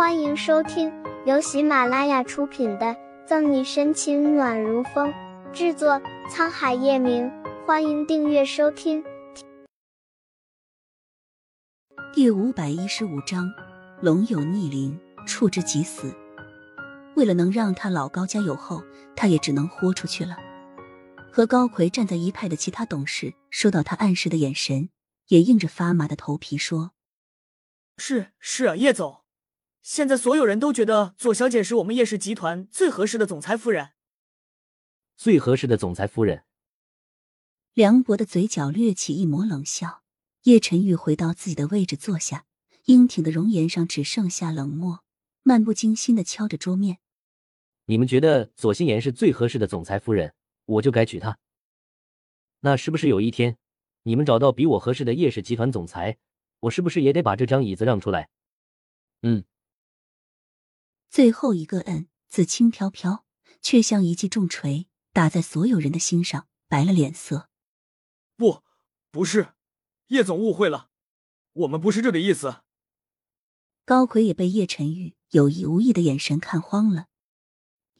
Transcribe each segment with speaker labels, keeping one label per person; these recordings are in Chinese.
Speaker 1: 欢迎收听由喜马拉雅出品的《赠你深情暖如风》，制作沧海夜明。欢迎订阅收听。
Speaker 2: 第五百一十五章：龙有逆鳞，触之即死。为了能让他老高家有后，他也只能豁出去了。和高奎站在一派的其他董事收到他暗示的眼神，也硬着发麻的头皮说：“
Speaker 3: 是是啊，叶总。”现在所有人都觉得左小姐是我们叶氏集团最合适的总裁夫人。
Speaker 4: 最合适的总裁夫人。
Speaker 2: 梁博的嘴角掠起一抹冷笑。叶晨玉回到自己的位置坐下，英挺的容颜上只剩下冷漠，漫不经心的敲着桌面。
Speaker 4: 你们觉得左心言是最合适的总裁夫人，我就该娶她。那是不是有一天，你们找到比我合适的叶氏集团总裁，我是不是也得把这张椅子让出来？嗯。
Speaker 2: 最后一个“嗯”字轻飘飘，却像一记重锤打在所有人的心上，白了脸色。
Speaker 5: 不，不是，叶总误会了，我们不是这个意思。
Speaker 2: 高奎也被叶晨玉有意无意的眼神看慌了。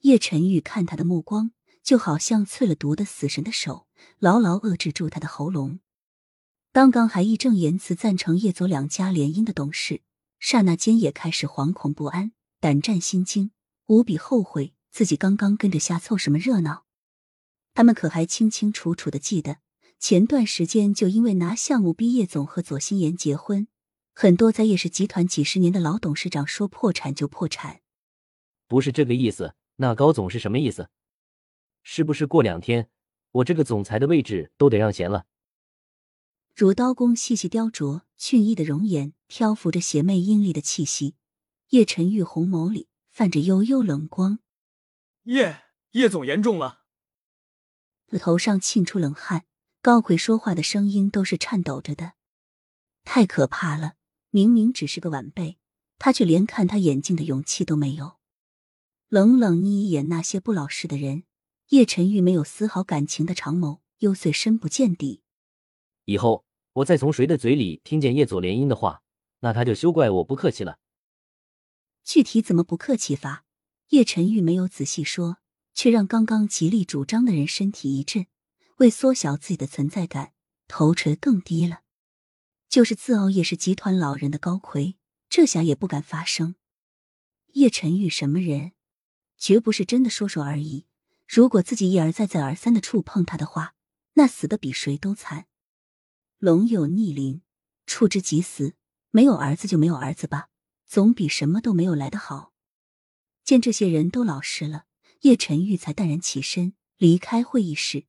Speaker 2: 叶晨玉看他的目光，就好像淬了毒的死神的手，牢牢遏制住他的喉咙。刚刚还义正言辞赞成叶左两家联姻的董事，刹那间也开始惶恐不安。胆战心惊，无比后悔自己刚刚跟着瞎凑什么热闹。他们可还清清楚楚的记得，前段时间就因为拿项目逼叶总和左心言结婚，很多在叶氏集团几十年的老董事长说破产就破产。
Speaker 4: 不是这个意思，那高总是什么意思？是不是过两天我这个总裁的位置都得让贤了？
Speaker 2: 如刀工细细雕琢、俊逸的容颜，漂浮着邪魅阴厉的气息。叶晨玉红眸里泛着幽幽冷光，
Speaker 5: 叶叶总严重了，
Speaker 2: 头上沁出冷汗。高奎说话的声音都是颤抖着的，太可怕了！明明只是个晚辈，他却连看他眼睛的勇气都没有。冷冷睨一眼那些不老实的人，叶晨玉没有丝毫感情的长眸幽邃深不见底。
Speaker 4: 以后我再从谁的嘴里听见叶左联姻的话，那他就休怪我不客气了。
Speaker 2: 具体怎么不客气法？叶晨玉没有仔细说，却让刚刚极力主张的人身体一震，为缩小自己的存在感，头垂更低了。就是自傲也是集团老人的高魁，这下也不敢发声。叶晨玉什么人？绝不是真的说说而已。如果自己一而再再而三的触碰他的话，那死的比谁都惨。龙有逆鳞，触之即死。没有儿子就没有儿子吧。总比什么都没有来的好。见这些人都老实了，叶晨玉才淡然起身离开会议室。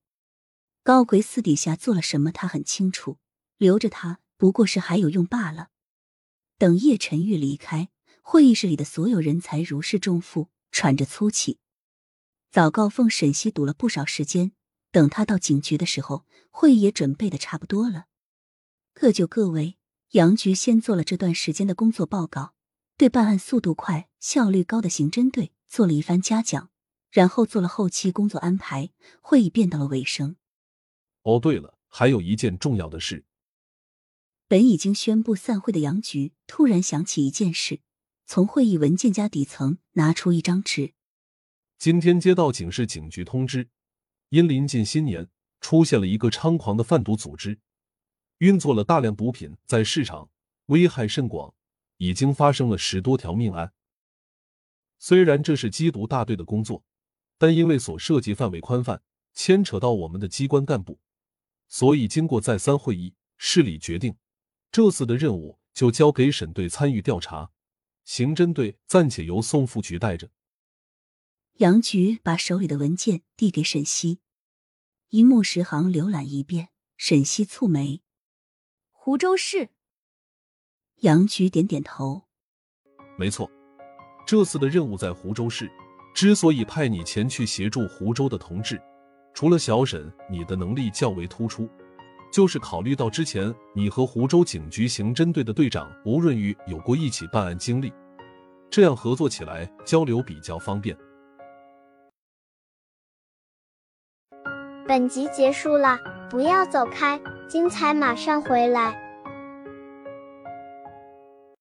Speaker 2: 高奎私底下做了什么，他很清楚，留着他不过是还有用罢了。等叶晨玉离开，会议室里的所有人才如释重负，喘着粗气。早告奉沈西堵了不少时间，等他到警局的时候，会议也准备的差不多了。各就各位，杨局先做了这段时间的工作报告。对办案速度快、效率高的刑侦队做了一番嘉奖，然后做了后期工作安排。会议便到了尾声。
Speaker 6: 哦，对了，还有一件重要的事。
Speaker 2: 本已经宣布散会的杨局突然想起一件事，从会议文件夹底层拿出一张纸。
Speaker 6: 今天接到警市警局通知，因临近新年，出现了一个猖狂的贩毒组织，运作了大量毒品在市场，危害甚广。已经发生了十多条命案。虽然这是缉毒大队的工作，但因为所涉及范围宽泛，牵扯到我们的机关干部，所以经过再三会议，市里决定，这次的任务就交给省队参与调查，刑侦队暂且由宋副局带着。
Speaker 2: 杨局把手里的文件递给沈西，一目十行浏览一遍。沈西蹙眉：“
Speaker 7: 湖州市。”
Speaker 2: 杨局点点头，
Speaker 6: 没错，这次的任务在湖州市。之所以派你前去协助湖州的同志，除了小沈你的能力较为突出，就是考虑到之前你和湖州警局刑侦队的队长吴润玉有过一起办案经历，这样合作起来交流比较方便。
Speaker 1: 本集结束了，不要走开，精彩马上回来。